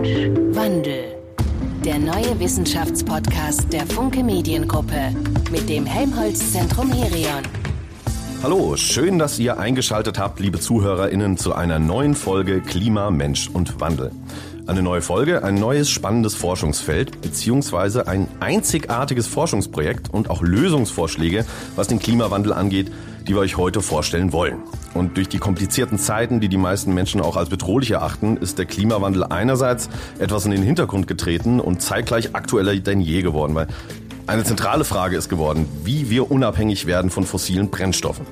Mensch, Wandel. Der neue Wissenschaftspodcast der Funke Mediengruppe mit dem Helmholtz-Zentrum Herion. Hallo, schön, dass ihr eingeschaltet habt, liebe ZuhörerInnen, zu einer neuen Folge Klima, Mensch und Wandel. Eine neue Folge, ein neues spannendes Forschungsfeld, beziehungsweise ein einzigartiges Forschungsprojekt und auch Lösungsvorschläge, was den Klimawandel angeht, die wir euch heute vorstellen wollen. Und durch die komplizierten Zeiten, die die meisten Menschen auch als bedrohlich erachten, ist der Klimawandel einerseits etwas in den Hintergrund getreten und zeitgleich aktueller denn je geworden, weil eine zentrale Frage ist geworden, wie wir unabhängig werden von fossilen Brennstoffen.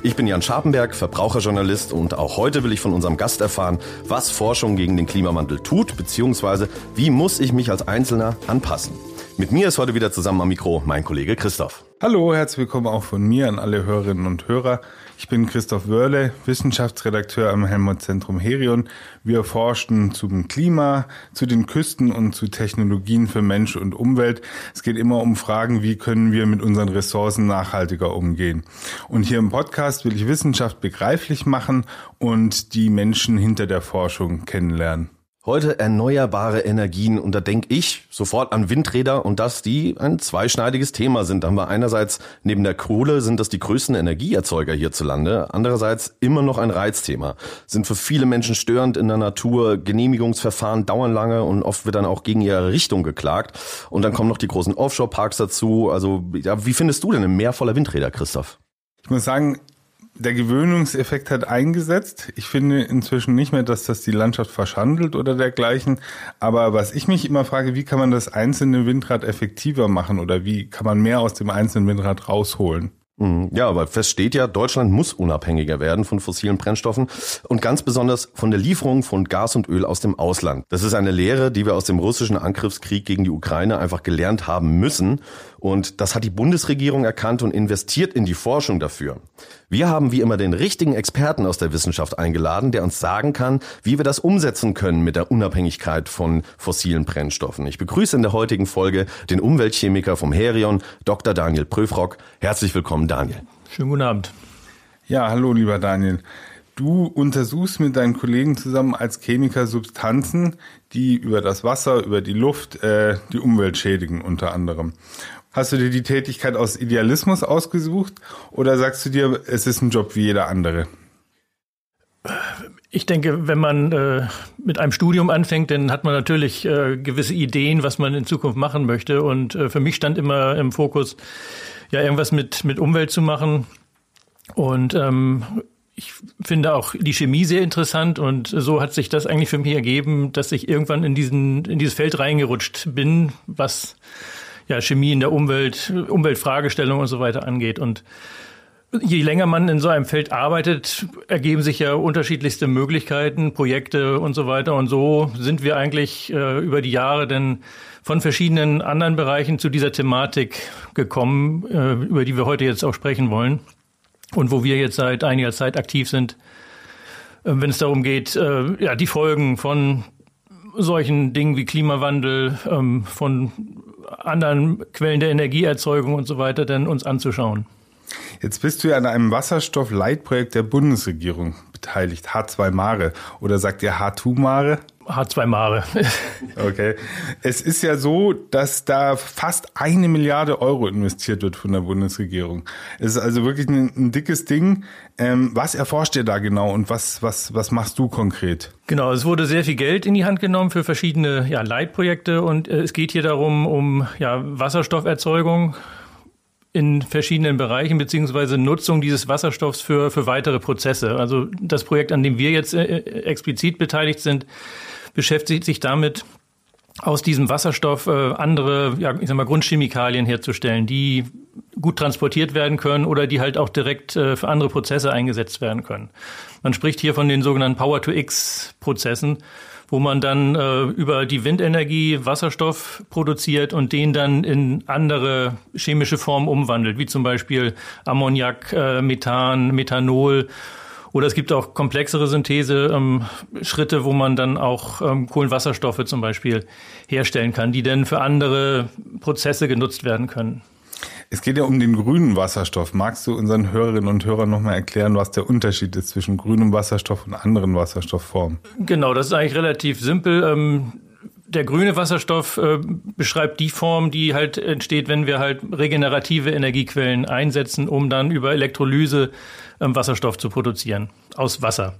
Ich bin Jan Scharpenberg, Verbraucherjournalist und auch heute will ich von unserem Gast erfahren, was Forschung gegen den Klimawandel tut, beziehungsweise wie muss ich mich als Einzelner anpassen. Mit mir ist heute wieder zusammen am Mikro mein Kollege Christoph. Hallo, herzlich willkommen auch von mir an alle Hörerinnen und Hörer. Ich bin Christoph Wörle, Wissenschaftsredakteur am Helmholtz-Zentrum Herion. Wir forschen zum Klima, zu den Küsten und zu Technologien für Mensch und Umwelt. Es geht immer um Fragen, wie können wir mit unseren Ressourcen nachhaltiger umgehen. Und hier im Podcast will ich Wissenschaft begreiflich machen und die Menschen hinter der Forschung kennenlernen. Heute erneuerbare Energien und da denke ich sofort an Windräder und dass die ein zweischneidiges Thema sind. Da haben wir einerseits neben der Kohle sind das die größten Energieerzeuger hierzulande, andererseits immer noch ein Reizthema. Sind für viele Menschen störend in der Natur, Genehmigungsverfahren dauern lange und oft wird dann auch gegen ihre Richtung geklagt. Und dann kommen noch die großen Offshore-Parks dazu. Also ja, wie findest du denn ein Meer voller Windräder, Christoph? Ich muss sagen, der Gewöhnungseffekt hat eingesetzt. Ich finde inzwischen nicht mehr, dass das die Landschaft verschandelt oder dergleichen. Aber was ich mich immer frage, wie kann man das einzelne Windrad effektiver machen oder wie kann man mehr aus dem einzelnen Windrad rausholen? Mhm. Ja, aber fest steht ja, Deutschland muss unabhängiger werden von fossilen Brennstoffen und ganz besonders von der Lieferung von Gas und Öl aus dem Ausland. Das ist eine Lehre, die wir aus dem russischen Angriffskrieg gegen die Ukraine einfach gelernt haben müssen. Und das hat die Bundesregierung erkannt und investiert in die Forschung dafür. Wir haben wie immer den richtigen Experten aus der Wissenschaft eingeladen, der uns sagen kann, wie wir das umsetzen können mit der Unabhängigkeit von fossilen Brennstoffen. Ich begrüße in der heutigen Folge den Umweltchemiker vom Herion, Dr. Daniel Pröfrock. Herzlich willkommen, Daniel. Schönen guten Abend. Ja, hallo, lieber Daniel. Du untersuchst mit deinen Kollegen zusammen als Chemiker Substanzen, die über das Wasser, über die Luft äh, die Umwelt schädigen unter anderem. Hast du dir die Tätigkeit aus Idealismus ausgesucht oder sagst du dir, es ist ein Job wie jeder andere? Ich denke, wenn man äh, mit einem Studium anfängt, dann hat man natürlich äh, gewisse Ideen, was man in Zukunft machen möchte. Und äh, für mich stand immer im Fokus, ja, irgendwas mit, mit Umwelt zu machen. Und ähm, ich finde auch die Chemie sehr interessant und so hat sich das eigentlich für mich ergeben, dass ich irgendwann in diesen in dieses Feld reingerutscht bin, was ja, Chemie in der Umwelt, Umweltfragestellung und so weiter angeht. Und je länger man in so einem Feld arbeitet, ergeben sich ja unterschiedlichste Möglichkeiten, Projekte und so weiter. Und so sind wir eigentlich äh, über die Jahre denn von verschiedenen anderen Bereichen zu dieser Thematik gekommen, äh, über die wir heute jetzt auch sprechen wollen. Und wo wir jetzt seit einiger Zeit aktiv sind, äh, wenn es darum geht, äh, ja, die Folgen von solchen Dingen wie Klimawandel, ähm, von anderen Quellen der Energieerzeugung und so weiter denn uns anzuschauen. Jetzt bist du ja an einem Wasserstoff-Leitprojekt der Bundesregierung beteiligt, H2 Mare. Oder sagt ihr H2 Mare? H2 Mare. okay. Es ist ja so, dass da fast eine Milliarde Euro investiert wird von der Bundesregierung. Es ist also wirklich ein, ein dickes Ding. Ähm, was erforscht ihr da genau und was, was, was machst du konkret? Genau, es wurde sehr viel Geld in die Hand genommen für verschiedene ja, Leitprojekte und äh, es geht hier darum, um ja, Wasserstofferzeugung in verschiedenen Bereichen beziehungsweise Nutzung dieses Wasserstoffs für, für weitere Prozesse. Also das Projekt, an dem wir jetzt äh, äh explizit beteiligt sind, beschäftigt sich damit, aus diesem Wasserstoff äh, andere, ja, ich sag mal, Grundchemikalien herzustellen, die gut transportiert werden können oder die halt auch direkt äh, für andere Prozesse eingesetzt werden können. Man spricht hier von den sogenannten Power-to-X-Prozessen, wo man dann äh, über die Windenergie Wasserstoff produziert und den dann in andere chemische Formen umwandelt, wie zum Beispiel Ammoniak, äh, Methan, Methanol oder es gibt auch komplexere Synthese-Schritte, ähm, wo man dann auch ähm, Kohlenwasserstoffe zum Beispiel herstellen kann, die dann für andere Prozesse genutzt werden können. Es geht ja um den grünen Wasserstoff. Magst du unseren Hörerinnen und Hörern nochmal erklären, was der Unterschied ist zwischen grünem Wasserstoff und anderen Wasserstoffformen? Genau, das ist eigentlich relativ simpel. Ähm, der grüne Wasserstoff äh, beschreibt die Form, die halt entsteht, wenn wir halt regenerative Energiequellen einsetzen, um dann über Elektrolyse ähm, Wasserstoff zu produzieren aus Wasser.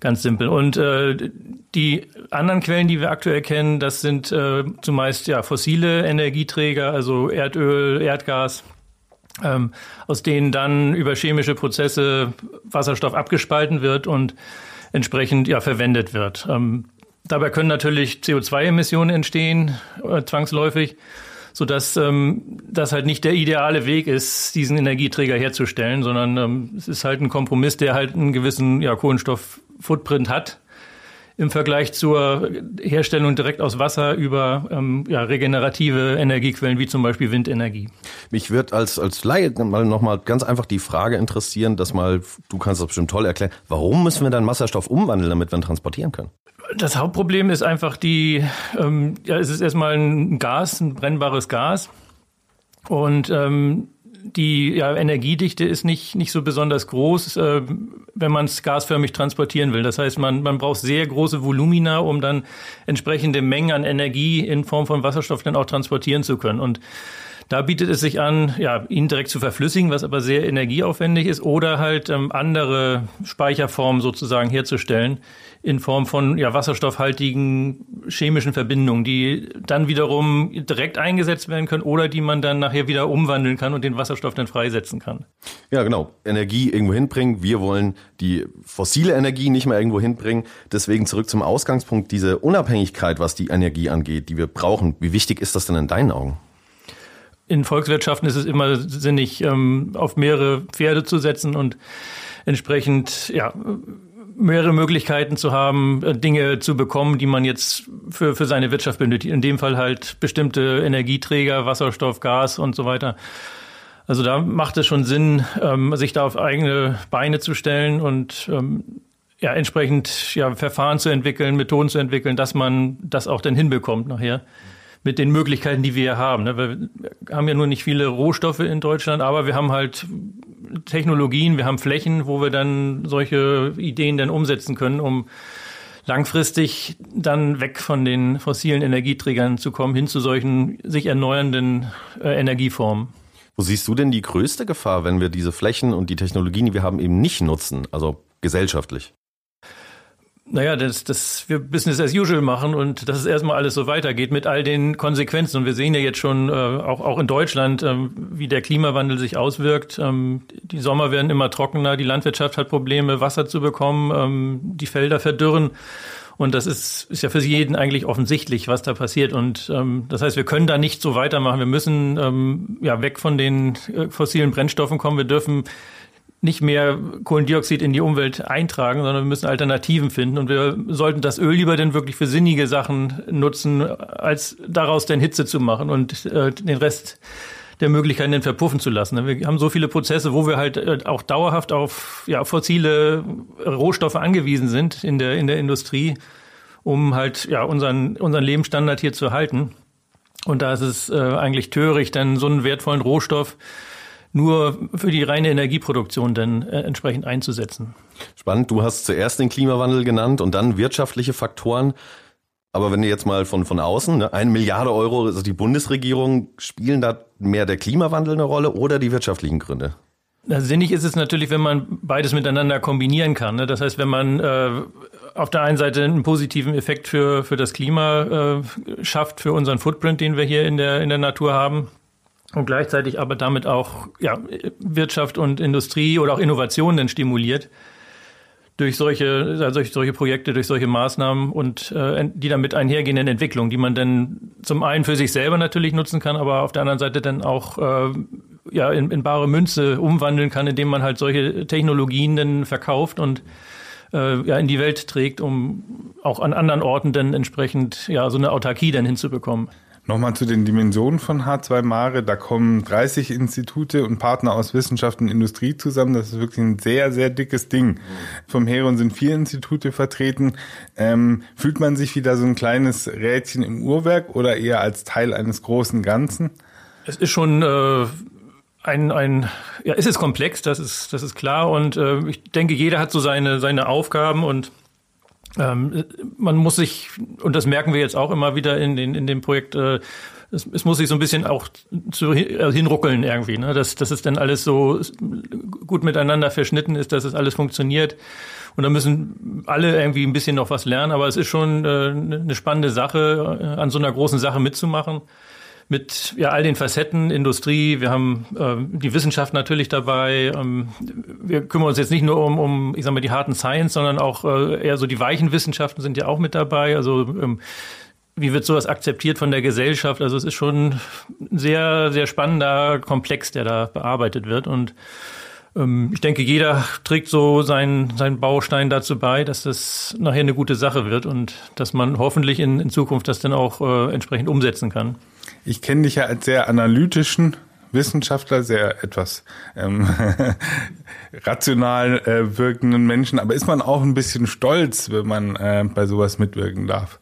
Ganz simpel. Und äh, die anderen Quellen, die wir aktuell kennen, das sind äh, zumeist ja fossile Energieträger, also Erdöl, Erdgas, ähm, aus denen dann über chemische Prozesse Wasserstoff abgespalten wird und entsprechend ja verwendet wird. Ähm, dabei können natürlich CO2-Emissionen entstehen, äh, zwangsläufig, sodass ähm, das halt nicht der ideale Weg ist, diesen Energieträger herzustellen, sondern ähm, es ist halt ein Kompromiss, der halt einen gewissen ja, Kohlenstoff-Footprint hat im Vergleich zur Herstellung direkt aus Wasser über ähm, ja, regenerative Energiequellen wie zum Beispiel Windenergie. Mich wird als, als Laie mal nochmal ganz einfach die Frage interessieren, dass mal, du kannst das bestimmt toll erklären, warum müssen wir dann Wasserstoff umwandeln, damit wir ihn transportieren können? Das Hauptproblem ist einfach die, ähm, ja, es ist erstmal ein Gas, ein brennbares Gas. Und ähm, die ja, Energiedichte ist nicht, nicht so besonders groß, äh, wenn man es gasförmig transportieren will. Das heißt, man, man braucht sehr große Volumina, um dann entsprechende Mengen an Energie in Form von Wasserstoff dann auch transportieren zu können. Und da bietet es sich an, ja, ihn direkt zu verflüssigen, was aber sehr energieaufwendig ist, oder halt ähm, andere Speicherformen sozusagen herzustellen in Form von ja, wasserstoffhaltigen chemischen Verbindungen, die dann wiederum direkt eingesetzt werden können oder die man dann nachher wieder umwandeln kann und den Wasserstoff dann freisetzen kann. Ja, genau. Energie irgendwo hinbringen. Wir wollen die fossile Energie nicht mehr irgendwo hinbringen. Deswegen zurück zum Ausgangspunkt, diese Unabhängigkeit, was die Energie angeht, die wir brauchen. Wie wichtig ist das denn in deinen Augen? in Volkswirtschaften ist es immer sinnig, ähm, auf mehrere Pferde zu setzen und entsprechend ja, mehrere Möglichkeiten zu haben, äh, Dinge zu bekommen, die man jetzt für, für seine Wirtschaft benötigt. In dem Fall halt bestimmte Energieträger, Wasserstoff, Gas und so weiter. Also da macht es schon Sinn, ähm, sich da auf eigene Beine zu stellen und ähm, ja, entsprechend ja, Verfahren zu entwickeln, Methoden zu entwickeln, dass man das auch dann hinbekommt nachher mit den Möglichkeiten, die wir haben. Ne? Wir haben ja nur nicht viele Rohstoffe in Deutschland, aber wir haben halt Technologien, wir haben Flächen, wo wir dann solche Ideen dann umsetzen können, um langfristig dann weg von den fossilen Energieträgern zu kommen, hin zu solchen sich erneuernden äh, Energieformen. Wo siehst du denn die größte Gefahr, wenn wir diese Flächen und die Technologien, die wir haben, eben nicht nutzen, also gesellschaftlich? Naja, dass, dass wir Business as usual machen und dass es erstmal alles so weitergeht mit all den Konsequenzen. Und wir sehen ja jetzt schon, äh, auch, auch in Deutschland, ähm, wie der Klimawandel sich auswirkt. Ähm, die Sommer werden immer trockener, die Landwirtschaft hat Probleme, Wasser zu bekommen, ähm, die Felder verdürren. Und das ist, ist ja für jeden eigentlich offensichtlich, was da passiert. Und ähm, das heißt, wir können da nicht so weitermachen. Wir müssen ähm, ja weg von den äh, fossilen Brennstoffen kommen. Wir dürfen nicht mehr Kohlendioxid in die Umwelt eintragen, sondern wir müssen Alternativen finden. Und wir sollten das Öl lieber denn wirklich für sinnige Sachen nutzen, als daraus dann Hitze zu machen und äh, den Rest der Möglichkeiten dann verpuffen zu lassen. Wir haben so viele Prozesse, wo wir halt äh, auch dauerhaft auf ja, fossile Rohstoffe angewiesen sind in der, in der Industrie, um halt ja, unseren, unseren Lebensstandard hier zu erhalten. Und da ist es äh, eigentlich töricht, dann so einen wertvollen Rohstoff nur für die reine Energieproduktion dann äh, entsprechend einzusetzen. Spannend, du hast zuerst den Klimawandel genannt und dann wirtschaftliche Faktoren. Aber wenn du jetzt mal von, von außen, ne, eine Milliarde Euro, also die Bundesregierung, spielen da mehr der Klimawandel eine Rolle oder die wirtschaftlichen Gründe? Sinnig ist es natürlich, wenn man beides miteinander kombinieren kann. Ne? Das heißt, wenn man äh, auf der einen Seite einen positiven Effekt für, für das Klima äh, schafft, für unseren Footprint, den wir hier in der, in der Natur haben, und gleichzeitig aber damit auch ja, Wirtschaft und Industrie oder auch Innovationen stimuliert durch solche, also solche Projekte, durch solche Maßnahmen und äh, die damit einhergehenden Entwicklungen, die man dann zum einen für sich selber natürlich nutzen kann, aber auf der anderen Seite dann auch äh, ja, in, in bare Münze umwandeln kann, indem man halt solche Technologien dann verkauft und äh, ja, in die Welt trägt, um auch an anderen Orten dann entsprechend ja, so eine Autarkie dann hinzubekommen. Nochmal zu den Dimensionen von H2 Mare. Da kommen 30 Institute und Partner aus Wissenschaft und Industrie zusammen. Das ist wirklich ein sehr, sehr dickes Ding. Vom Heron sind vier Institute vertreten. Ähm, fühlt man sich wieder so ein kleines Rädchen im Uhrwerk oder eher als Teil eines großen Ganzen? Es ist schon äh, ein, ein, ja, es ist komplex, das ist, das ist klar. Und äh, ich denke, jeder hat so seine, seine Aufgaben und ähm, man muss sich, und das merken wir jetzt auch immer wieder in, in, in dem Projekt, äh, es, es muss sich so ein bisschen auch zu, äh, hinruckeln irgendwie, ne? dass, dass es dann alles so gut miteinander verschnitten ist, dass es alles funktioniert. Und da müssen alle irgendwie ein bisschen noch was lernen, aber es ist schon äh, eine spannende Sache, äh, an so einer großen Sache mitzumachen mit ja, all den Facetten, Industrie, wir haben äh, die Wissenschaft natürlich dabei. Ähm, wir kümmern uns jetzt nicht nur um, um, ich sag mal, die harten Science, sondern auch äh, eher so die weichen Wissenschaften sind ja auch mit dabei. Also ähm, wie wird sowas akzeptiert von der Gesellschaft? Also es ist schon ein sehr, sehr spannender Komplex, der da bearbeitet wird. Und ähm, ich denke, jeder trägt so seinen, seinen Baustein dazu bei, dass das nachher eine gute Sache wird und dass man hoffentlich in, in Zukunft das dann auch äh, entsprechend umsetzen kann. Ich kenne dich ja als sehr analytischen Wissenschaftler, sehr etwas ähm, rational äh, wirkenden Menschen, aber ist man auch ein bisschen stolz, wenn man äh, bei sowas mitwirken darf?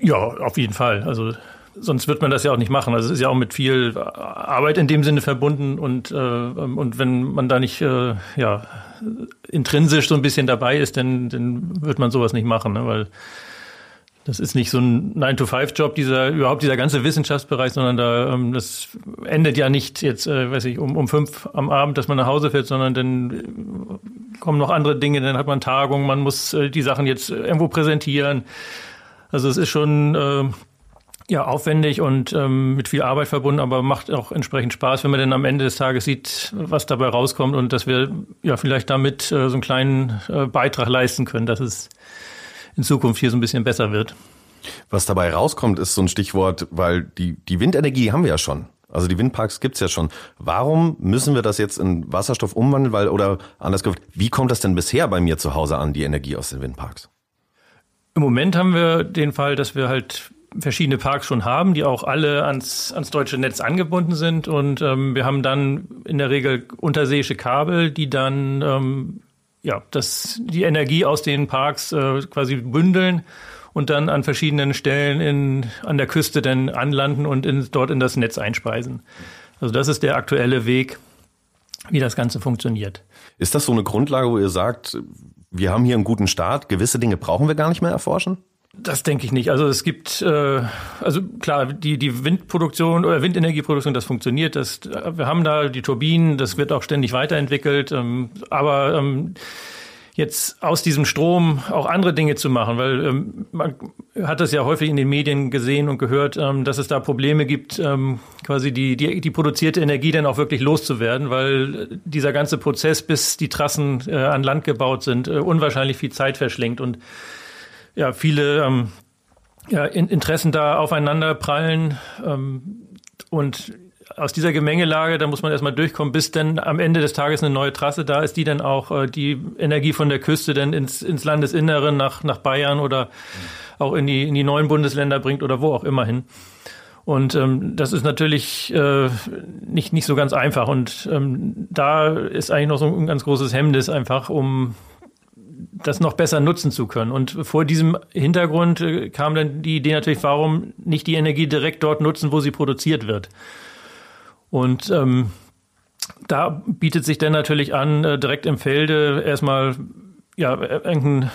Ja, auf jeden Fall. Also sonst wird man das ja auch nicht machen. Also es ist ja auch mit viel Arbeit in dem Sinne verbunden und äh, und wenn man da nicht äh, ja intrinsisch so ein bisschen dabei ist, dann dann wird man sowas nicht machen, ne? weil das ist nicht so ein 9-to-5-Job, dieser, überhaupt dieser ganze Wissenschaftsbereich, sondern da, ähm, das endet ja nicht jetzt, äh, weiß ich, um, um fünf am Abend, dass man nach Hause fährt, sondern dann äh, kommen noch andere Dinge, dann hat man Tagungen, man muss äh, die Sachen jetzt irgendwo präsentieren. Also es ist schon, äh, ja, aufwendig und ähm, mit viel Arbeit verbunden, aber macht auch entsprechend Spaß, wenn man dann am Ende des Tages sieht, was dabei rauskommt und dass wir ja vielleicht damit äh, so einen kleinen äh, Beitrag leisten können, dass es in Zukunft hier so ein bisschen besser wird. Was dabei rauskommt, ist so ein Stichwort, weil die, die Windenergie haben wir ja schon. Also die Windparks gibt's ja schon. Warum müssen wir das jetzt in Wasserstoff umwandeln? Weil, oder anders gesagt, wie kommt das denn bisher bei mir zu Hause an, die Energie aus den Windparks? Im Moment haben wir den Fall, dass wir halt verschiedene Parks schon haben, die auch alle ans, ans deutsche Netz angebunden sind. Und ähm, wir haben dann in der Regel unterseeische Kabel, die dann ähm, ja, das, die Energie aus den Parks äh, quasi bündeln und dann an verschiedenen Stellen in, an der Küste dann anlanden und in, dort in das Netz einspeisen. Also das ist der aktuelle Weg, wie das Ganze funktioniert. Ist das so eine Grundlage, wo ihr sagt, wir haben hier einen guten Start, gewisse Dinge brauchen wir gar nicht mehr erforschen? Das denke ich nicht. Also es gibt, äh, also klar, die, die Windproduktion oder Windenergieproduktion, das funktioniert. Das, wir haben da die Turbinen, das wird auch ständig weiterentwickelt. Ähm, aber ähm, jetzt aus diesem Strom auch andere Dinge zu machen, weil ähm, man hat das ja häufig in den Medien gesehen und gehört, ähm, dass es da Probleme gibt, ähm, quasi die, die, die produzierte Energie dann auch wirklich loszuwerden, weil dieser ganze Prozess, bis die Trassen äh, an Land gebaut sind, äh, unwahrscheinlich viel Zeit verschlingt und ja, viele ähm, ja, Interessen da aufeinander prallen. Ähm, und aus dieser Gemengelage, da muss man erstmal durchkommen, bis dann am Ende des Tages eine neue Trasse da ist, die dann auch äh, die Energie von der Küste dann ins, ins Landesinnere nach, nach Bayern oder auch in die, in die neuen Bundesländer bringt oder wo auch immer hin. Und ähm, das ist natürlich äh, nicht, nicht so ganz einfach. Und ähm, da ist eigentlich noch so ein ganz großes Hemmnis einfach, um das noch besser nutzen zu können. Und vor diesem Hintergrund äh, kam dann die Idee natürlich, warum nicht die Energie direkt dort nutzen, wo sie produziert wird. Und ähm, da bietet sich dann natürlich an, äh, direkt im Felde erstmal ja, ein,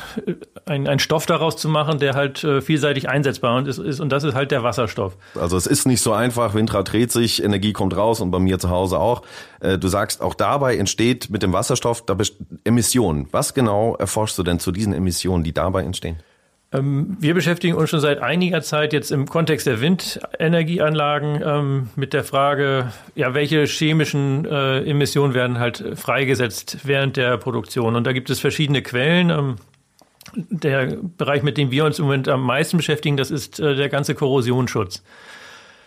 ein Stoff daraus zu machen, der halt äh, vielseitig einsetzbar ist, ist. Und das ist halt der Wasserstoff. Also es ist nicht so einfach, Windrad dreht sich, Energie kommt raus und bei mir zu Hause auch. Äh, du sagst, auch dabei entsteht mit dem Wasserstoff da Emissionen. Was genau erforschst du denn zu diesen Emissionen, die dabei entstehen? Ähm, wir beschäftigen uns schon seit einiger Zeit jetzt im Kontext der Windenergieanlagen ähm, mit der Frage, ja, welche chemischen äh, Emissionen werden halt freigesetzt während der Produktion. Und da gibt es verschiedene Quellen. Ähm, der Bereich, mit dem wir uns im Moment am meisten beschäftigen, das ist äh, der ganze Korrosionsschutz.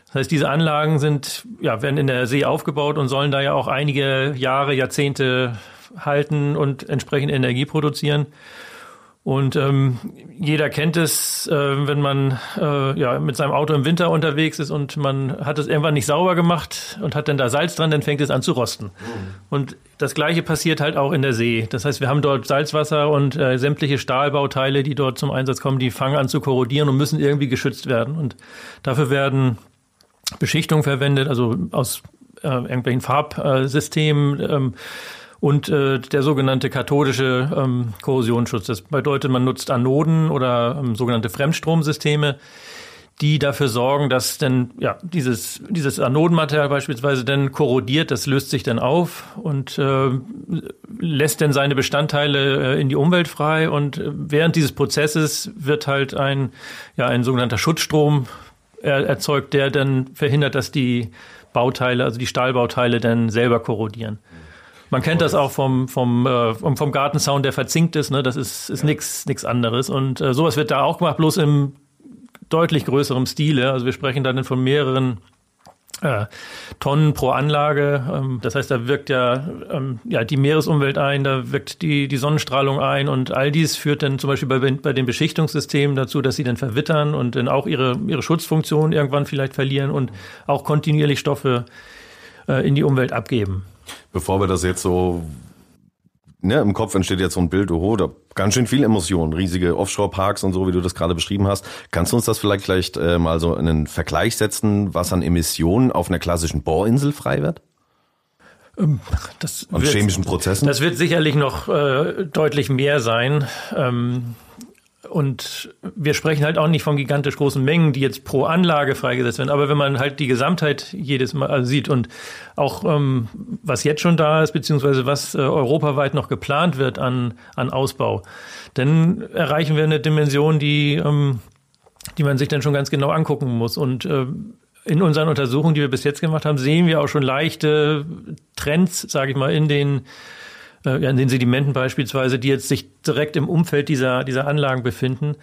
Das heißt, diese Anlagen sind, ja, werden in der See aufgebaut und sollen da ja auch einige Jahre, Jahrzehnte halten und entsprechend Energie produzieren. Und ähm, jeder kennt es, äh, wenn man äh, ja mit seinem Auto im Winter unterwegs ist und man hat es irgendwann nicht sauber gemacht und hat dann da Salz dran, dann fängt es an zu rosten. Mhm. Und das Gleiche passiert halt auch in der See. Das heißt, wir haben dort Salzwasser und äh, sämtliche Stahlbauteile, die dort zum Einsatz kommen, die fangen an zu korrodieren und müssen irgendwie geschützt werden. Und dafür werden Beschichtungen verwendet, also aus äh, irgendwelchen Farbsystemen. Ähm, und äh, der sogenannte kathodische ähm, Korrosionsschutz. Das bedeutet, man nutzt Anoden oder ähm, sogenannte Fremdstromsysteme, die dafür sorgen, dass denn ja dieses dieses Anodenmaterial beispielsweise dann korrodiert, das löst sich dann auf und äh, lässt dann seine Bestandteile äh, in die Umwelt frei und äh, während dieses Prozesses wird halt ein ja ein sogenannter Schutzstrom er, erzeugt, der dann verhindert, dass die Bauteile, also die Stahlbauteile dann selber korrodieren. Man kennt das auch vom, vom, äh, vom Gartenzaun, der verzinkt ist. Ne? Das ist, ist ja. nichts nix anderes. Und äh, sowas wird da auch gemacht, bloß im deutlich größerem Stile. Also wir sprechen dann von mehreren äh, Tonnen pro Anlage. Ähm, das heißt, da wirkt ja, ähm, ja die Meeresumwelt ein, da wirkt die, die Sonnenstrahlung ein und all dies führt dann zum Beispiel bei, bei den Beschichtungssystemen dazu, dass sie dann verwittern und dann auch ihre, ihre Schutzfunktion irgendwann vielleicht verlieren und auch kontinuierlich Stoffe äh, in die Umwelt abgeben. Bevor wir das jetzt so ne, im Kopf entsteht jetzt so ein Bild, oh, da ganz schön viel Emotionen, riesige Offshore-Parks und so, wie du das gerade beschrieben hast. Kannst du uns das vielleicht, vielleicht äh, mal so in einen Vergleich setzen, was an Emissionen auf einer klassischen Bohrinsel frei wird? Ähm, das und wird, chemischen Prozessen? Das wird sicherlich noch äh, deutlich mehr sein. Ähm, und wir sprechen halt auch nicht von gigantisch großen Mengen, die jetzt pro Anlage freigesetzt werden. Aber wenn man halt die Gesamtheit jedes Mal also sieht und auch ähm, was jetzt schon da ist, beziehungsweise was äh, europaweit noch geplant wird an, an Ausbau, dann erreichen wir eine Dimension, die, ähm, die man sich dann schon ganz genau angucken muss. Und äh, in unseren Untersuchungen, die wir bis jetzt gemacht haben, sehen wir auch schon leichte Trends, sage ich mal, in den äh, in den Sedimenten beispielsweise, die jetzt sich direkt im Umfeld dieser, dieser Anlagen befinden,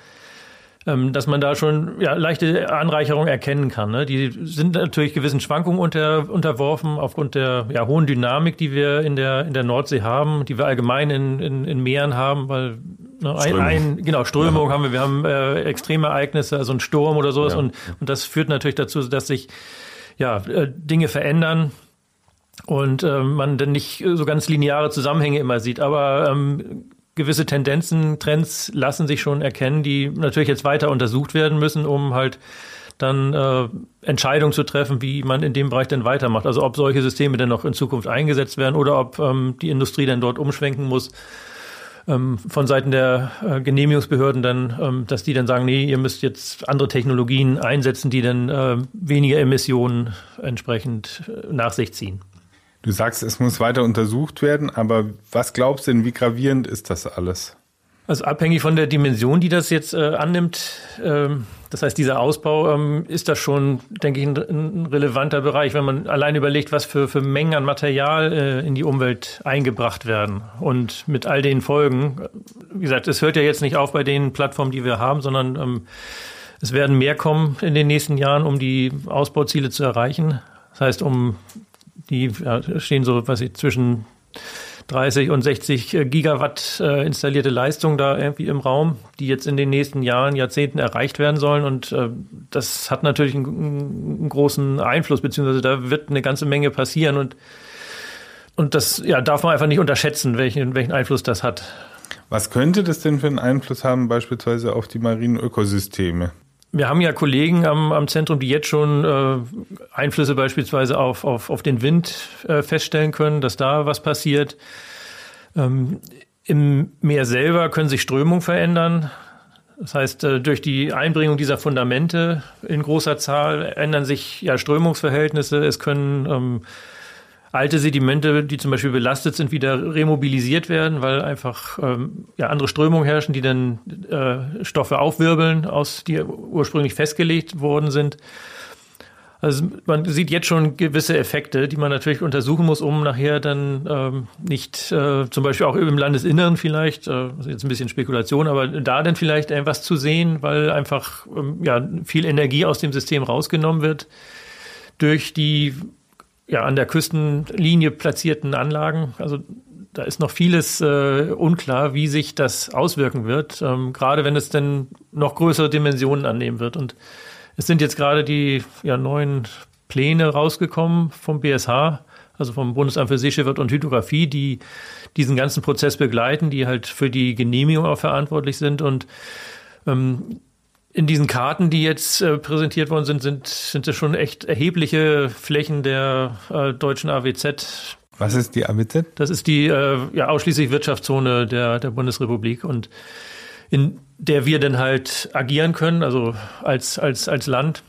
ähm, dass man da schon ja, leichte Anreicherung erkennen kann. Ne? Die sind natürlich gewissen Schwankungen unter, unterworfen aufgrund der ja, hohen Dynamik, die wir in der, in der Nordsee haben, die wir allgemein in, in, in Meeren haben, weil ne, ein, ein, genau, Strömung ja. haben wir, wir haben äh, extreme Ereignisse, also ein Sturm oder sowas ja. und, und das führt natürlich dazu, dass sich ja, äh, Dinge verändern und äh, man dann nicht so ganz lineare Zusammenhänge immer sieht. Aber ähm, gewisse Tendenzen, Trends lassen sich schon erkennen, die natürlich jetzt weiter untersucht werden müssen, um halt dann äh, Entscheidungen zu treffen, wie man in dem Bereich denn weitermacht. Also ob solche Systeme denn noch in Zukunft eingesetzt werden oder ob ähm, die Industrie dann dort umschwenken muss ähm, von Seiten der äh, Genehmigungsbehörden dann, ähm, dass die dann sagen, nee, ihr müsst jetzt andere Technologien einsetzen, die dann äh, weniger Emissionen entsprechend äh, nach sich ziehen. Du sagst, es muss weiter untersucht werden, aber was glaubst du denn, wie gravierend ist das alles? Also abhängig von der Dimension, die das jetzt äh, annimmt, ähm, das heißt, dieser Ausbau ähm, ist das schon, denke ich, ein, ein, relevanter Bereich, wenn man allein überlegt, was für, für Mengen an Material äh, in die Umwelt eingebracht werden. Und mit all den Folgen, wie gesagt, es hört ja jetzt nicht auf bei den Plattformen, die wir haben, sondern ähm, es werden mehr kommen in den nächsten Jahren, um die Ausbauziele zu erreichen. Das heißt, um die ja, stehen so, was ich, zwischen 30 und 60 äh, Gigawatt äh, installierte Leistung da irgendwie im Raum, die jetzt in den nächsten Jahren, Jahrzehnten erreicht werden sollen. Und äh, das hat natürlich einen, einen, großen Einfluss, beziehungsweise da wird eine ganze Menge passieren und und das ja, darf man einfach nicht unterschätzen, welchen, welchen Einfluss das hat. Was könnte das denn für einen Einfluss haben, beispielsweise auf die marinen Ökosysteme? Wir haben ja Kollegen am, am Zentrum, die jetzt schon äh, Einflüsse beispielsweise auf, auf, auf den Wind äh, feststellen können, dass da was passiert. Ähm, Im Meer selber können sich Strömungen verändern. Das heißt, äh, durch die Einbringung dieser Fundamente in großer Zahl ändern sich ja Strömungsverhältnisse. Es können ähm, alte Sedimente, die zum Beispiel belastet sind, wieder remobilisiert werden, weil einfach ähm, ja, andere Strömungen herrschen, die dann äh, Stoffe aufwirbeln, aus die ursprünglich festgelegt worden sind. Also man sieht jetzt schon gewisse Effekte, die man natürlich untersuchen muss, um nachher dann ähm, nicht äh, zum Beispiel auch im Landesinneren vielleicht, äh, jetzt ein bisschen Spekulation, aber da dann vielleicht etwas zu sehen, weil einfach ähm, ja viel Energie aus dem System rausgenommen wird durch die ja, an der Küstenlinie platzierten Anlagen. Also da ist noch vieles äh, unklar, wie sich das auswirken wird, ähm, gerade wenn es denn noch größere Dimensionen annehmen wird. Und es sind jetzt gerade die ja, neuen Pläne rausgekommen vom BSH, also vom Bundesamt für Seeschifffahrt und Hydrographie, die diesen ganzen Prozess begleiten, die halt für die Genehmigung auch verantwortlich sind. Und ähm, in diesen Karten, die jetzt äh, präsentiert worden sind, sind, sind es schon echt erhebliche Flächen der äh, deutschen AWZ Was ist die AWZ? Das ist die äh, ja, ausschließlich Wirtschaftszone der, der Bundesrepublik und in der wir dann halt agieren können, also als, als, als Land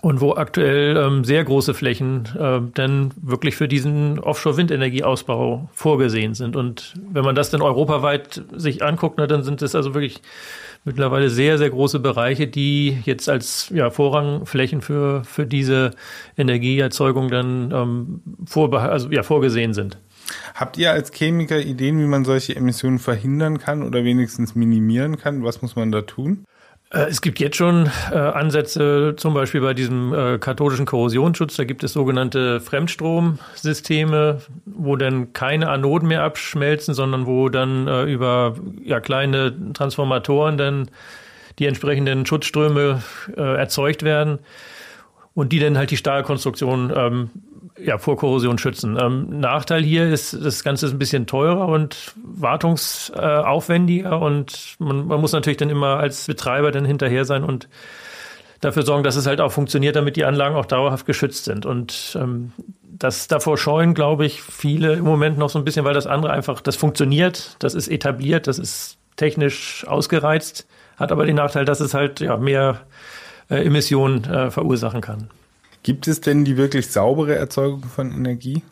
und wo aktuell ähm, sehr große Flächen äh, dann wirklich für diesen Offshore-Windenergieausbau vorgesehen sind. Und wenn man das dann europaweit sich anguckt, na, dann sind es also wirklich mittlerweile sehr, sehr große Bereiche, die jetzt als ja, Vorrangflächen für, für diese Energieerzeugung dann ähm, vorbe also, ja, vorgesehen sind. Habt ihr als Chemiker Ideen, wie man solche Emissionen verhindern kann oder wenigstens minimieren kann? Was muss man da tun? Äh, es gibt jetzt schon äh, Ansätze, zum Beispiel bei diesem äh, kathodischen Korrosionsschutz. Da gibt es sogenannte Fremdstromsysteme, wo dann keine Anoden mehr abschmelzen, sondern wo dann äh, über ja, kleine Transformatoren dann die entsprechenden Schutzströme äh, erzeugt werden und die dann halt die Stahlkonstruktion ähm, ja, vor Korrosion schützen. Ähm, Nachteil hier ist, das Ganze ist ein bisschen teurer und wartungsaufwendiger und man, man muss natürlich dann immer als Betreiber dann hinterher sein und dafür sorgen, dass es halt auch funktioniert, damit die Anlagen auch dauerhaft geschützt sind. Und ähm, das davor scheuen, glaube ich, viele im Moment noch so ein bisschen, weil das andere einfach, das funktioniert, das ist etabliert, das ist technisch ausgereizt, hat aber den Nachteil, dass es halt ja mehr äh, Emissionen äh, verursachen kann. Gibt es denn die wirklich saubere Erzeugung von Energie?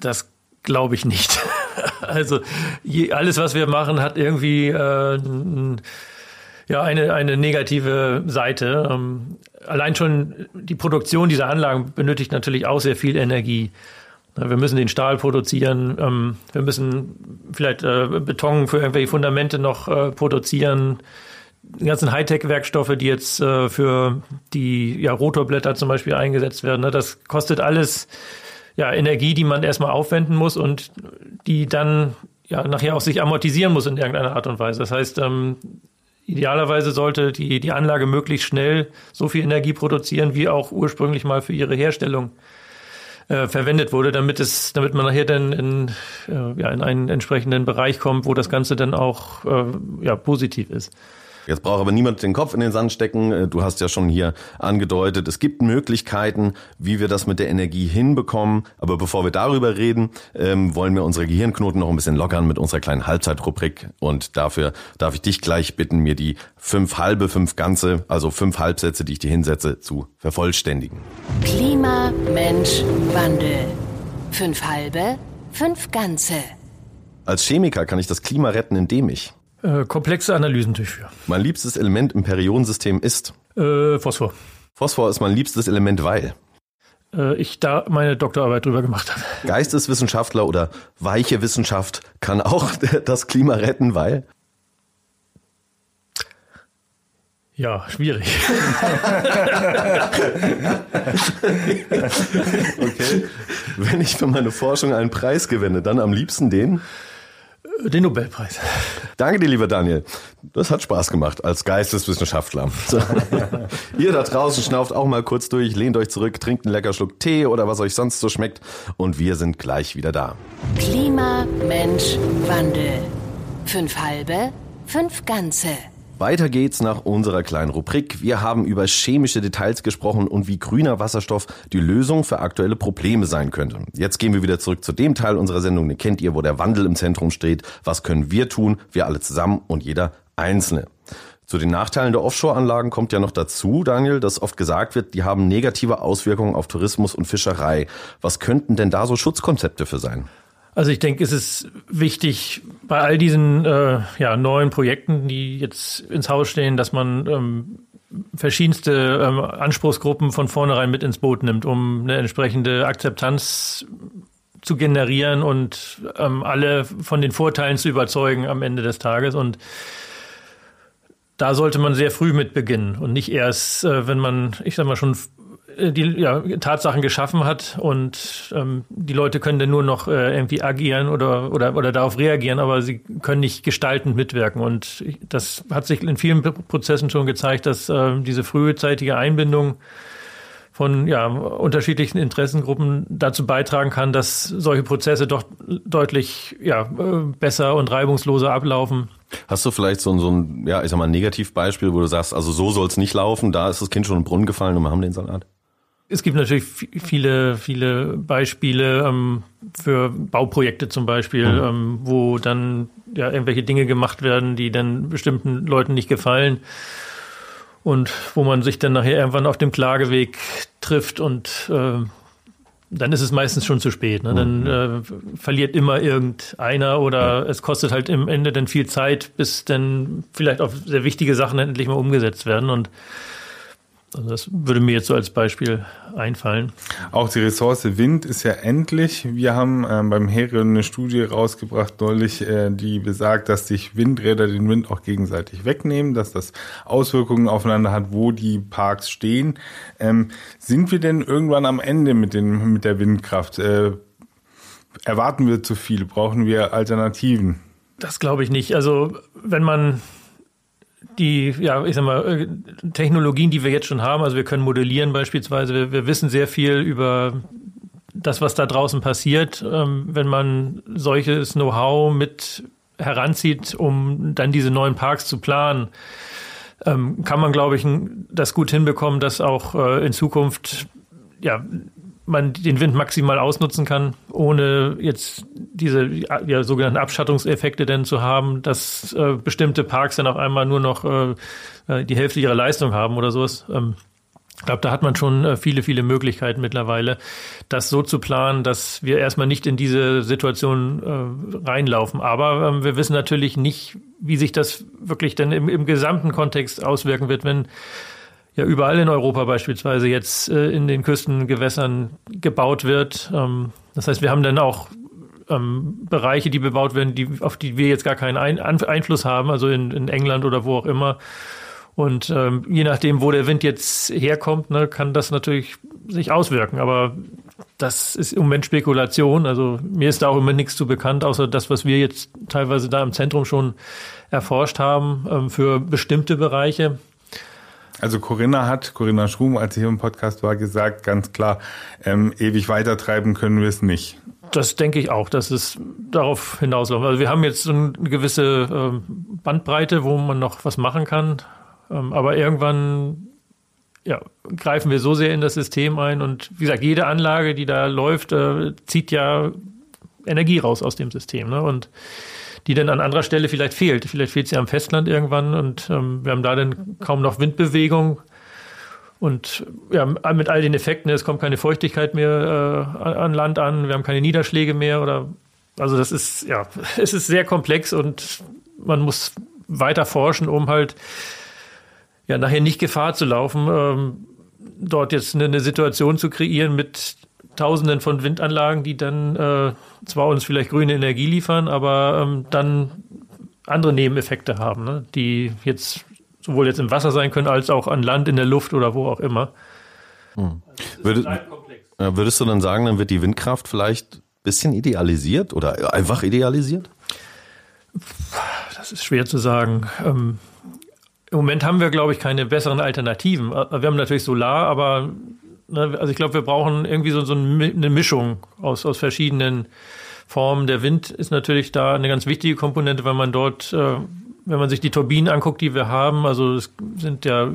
Das glaube ich nicht. also je, alles, was wir machen, hat irgendwie äh, ja eine eine negative Seite. Ähm, allein schon die Produktion dieser Anlagen benötigt natürlich auch sehr viel Energie. Wir müssen den Stahl produzieren, ähm, wir müssen vielleicht äh, Beton für irgendwelche Fundamente noch äh, produzieren die ganzen Hightech-Werkstoffe, die jetzt äh, für die ja, Rotorblätter zum Beispiel eingesetzt werden, ne, das kostet alles ja, Energie, die man erstmal aufwenden muss und die dann ja nachher auch sich amortisieren muss in irgendeiner Art und Weise. Das heißt, ähm, idealerweise sollte die, die Anlage möglichst schnell so viel Energie produzieren, wie auch ursprünglich mal für ihre Herstellung äh, verwendet wurde, damit es, damit man nachher dann in, äh, ja, in einen entsprechenden Bereich kommt, wo das Ganze dann auch äh, ja, positiv ist. Jetzt braucht aber niemand den Kopf in den Sand stecken. Äh, du hast ja schon hier angedeutet, es gibt Möglichkeiten, wie wir das mit der Energie hinbekommen. Aber bevor wir darüber reden, ähm, wollen wir unsere Gehirnknoten noch ein bisschen lockern mit unserer kleinen Halbzeitrubrik. Und dafür darf ich dich gleich bitten, mir die fünf halbe, fünf ganze, also fünf Halbsätze, die ich dir hinsetze, zu vervollständigen. Klima, Mensch, Wandel. Fünf halbe, fünf ganze. Als Chemiker kann ich das Klima retten, indem ich äh, komplexe Analysen durchführen. Mein liebstes Element im Periodensystem ist? Äh, Phosphor. Phosphor ist mein liebstes Element, weil? Äh, ich da meine Doktorarbeit drüber gemacht habe. Geisteswissenschaftler oder weiche Wissenschaft kann auch das Klima retten, weil? Ja, schwierig. okay. Wenn ich für meine Forschung einen Preis gewinne, dann am liebsten den? Den Nobelpreis. Danke dir, lieber Daniel. Das hat Spaß gemacht als Geisteswissenschaftler. So. Ihr da draußen schnauft auch mal kurz durch, lehnt euch zurück, trinkt einen lecker Schluck Tee oder was euch sonst so schmeckt und wir sind gleich wieder da. Klima, Mensch, Wandel. Fünf halbe, fünf ganze. Weiter geht's nach unserer kleinen Rubrik. Wir haben über chemische Details gesprochen und wie grüner Wasserstoff die Lösung für aktuelle Probleme sein könnte. Jetzt gehen wir wieder zurück zu dem Teil unserer Sendung, den kennt ihr, wo der Wandel im Zentrum steht. Was können wir tun? Wir alle zusammen und jeder Einzelne. Zu den Nachteilen der Offshore-Anlagen kommt ja noch dazu, Daniel, dass oft gesagt wird, die haben negative Auswirkungen auf Tourismus und Fischerei. Was könnten denn da so Schutzkonzepte für sein? Also ich denke, es ist wichtig bei all diesen äh, ja, neuen Projekten, die jetzt ins Haus stehen, dass man ähm, verschiedenste ähm, Anspruchsgruppen von vornherein mit ins Boot nimmt, um eine entsprechende Akzeptanz zu generieren und ähm, alle von den Vorteilen zu überzeugen am Ende des Tages. Und da sollte man sehr früh mit beginnen und nicht erst, äh, wenn man, ich sag mal, schon die ja, Tatsachen geschaffen hat und ähm, die Leute können dann nur noch äh, irgendwie agieren oder, oder, oder darauf reagieren, aber sie können nicht gestaltend mitwirken. Und das hat sich in vielen Prozessen schon gezeigt, dass äh, diese frühzeitige Einbindung von ja, unterschiedlichen Interessengruppen dazu beitragen kann, dass solche Prozesse doch deutlich ja, äh, besser und reibungsloser ablaufen. Hast du vielleicht so ein, so ein, ja, ich sag mal, Negativbeispiel, wo du sagst, also so soll es nicht laufen, da ist das Kind schon im Brunnen gefallen und wir haben den Salat? Es gibt natürlich viele, viele Beispiele ähm, für Bauprojekte zum Beispiel, mhm. ähm, wo dann ja irgendwelche Dinge gemacht werden, die dann bestimmten Leuten nicht gefallen und wo man sich dann nachher irgendwann auf dem Klageweg trifft und äh, dann ist es meistens schon zu spät. Ne? Dann mhm. äh, verliert immer irgendeiner oder ja. es kostet halt im Ende dann viel Zeit, bis dann vielleicht auch sehr wichtige Sachen endlich mal umgesetzt werden und also das würde mir jetzt so als Beispiel einfallen. Auch die Ressource Wind ist ja endlich. Wir haben ähm, beim Herion eine Studie rausgebracht neulich, äh, die besagt, dass sich Windräder den Wind auch gegenseitig wegnehmen, dass das Auswirkungen aufeinander hat, wo die Parks stehen. Ähm, sind wir denn irgendwann am Ende mit, den, mit der Windkraft? Äh, erwarten wir zu viel? Brauchen wir Alternativen? Das glaube ich nicht. Also wenn man die, ja, ich sag mal, äh, Technologien, die wir jetzt schon haben, also wir können modellieren beispielsweise, wir, wir wissen sehr viel über das, was da draußen passiert, ähm, wenn man solches Know-how mit heranzieht, um dann diese neuen Parks zu planen, ähm, kann man, glaube ich, das gut hinbekommen, dass auch äh, in Zukunft ja, man den Wind maximal ausnutzen kann, ohne jetzt diese ja, sogenannten Abschattungseffekte denn zu haben, dass äh, bestimmte Parks dann auf einmal nur noch äh, äh die Hälfte ihrer Leistung haben oder sowas. Ähm, ich glaube, da hat man schon äh, viele, viele Möglichkeiten mittlerweile, das so zu planen, dass wir erstmal nicht in diese Situation äh, reinlaufen. Aber ähm, wir wissen natürlich nicht, wie sich das wirklich dann im, im gesamten Kontext auswirken wird, wenn ja überall in Europa beispielsweise jetzt äh, in den Küstengewässern gebaut wird. Ähm, das heißt, wir haben dann auch ähm, Bereiche, die bebaut werden, die, auf die wir jetzt gar keinen Ein Einfluss haben, also in, in England oder wo auch immer. Und ähm, je nachdem, wo der Wind jetzt herkommt, ne, kann das natürlich sich auswirken. Aber das ist im Moment Spekulation. Also mir ist da auch immer nichts zu bekannt, außer das, was wir jetzt teilweise da im Zentrum schon erforscht haben ähm, für bestimmte Bereiche. Also Corinna hat, Corinna Schrum, als sie hier im Podcast war, gesagt, ganz klar, ähm, ewig weitertreiben können wir es nicht. Das denke ich auch, dass es darauf hinausläuft. Also wir haben jetzt so eine gewisse ähm, Bandbreite, wo man noch was machen kann. Ähm, aber irgendwann ja, greifen wir so sehr in das System ein. Und wie gesagt, jede Anlage, die da läuft, äh, zieht ja Energie raus aus dem System. Ne? Und die dann an anderer Stelle vielleicht fehlt. Vielleicht fehlt sie am Festland irgendwann und ähm, wir haben da dann kaum noch Windbewegung. Und ja, mit all den Effekten, es kommt keine Feuchtigkeit mehr äh, an Land an, wir haben keine Niederschläge mehr oder also das ist ja, es ist sehr komplex und man muss weiter forschen, um halt ja nachher nicht Gefahr zu laufen, ähm, dort jetzt eine, eine Situation zu kreieren mit Tausenden von Windanlagen, die dann äh, zwar uns vielleicht grüne Energie liefern, aber ähm, dann andere Nebeneffekte haben, ne? die jetzt sowohl jetzt im Wasser sein können, als auch an Land, in der Luft oder wo auch immer. Hm. Würde, würdest du dann sagen, dann wird die Windkraft vielleicht ein bisschen idealisiert oder einfach idealisiert? Das ist schwer zu sagen. Ähm, Im Moment haben wir, glaube ich, keine besseren Alternativen. Äh, wir haben natürlich Solar, aber also ich glaube, wir brauchen irgendwie so, so eine Mischung aus, aus verschiedenen Formen. Der Wind ist natürlich da eine ganz wichtige Komponente, weil man dort, äh, wenn man sich die Turbinen anguckt, die wir haben, also es sind ja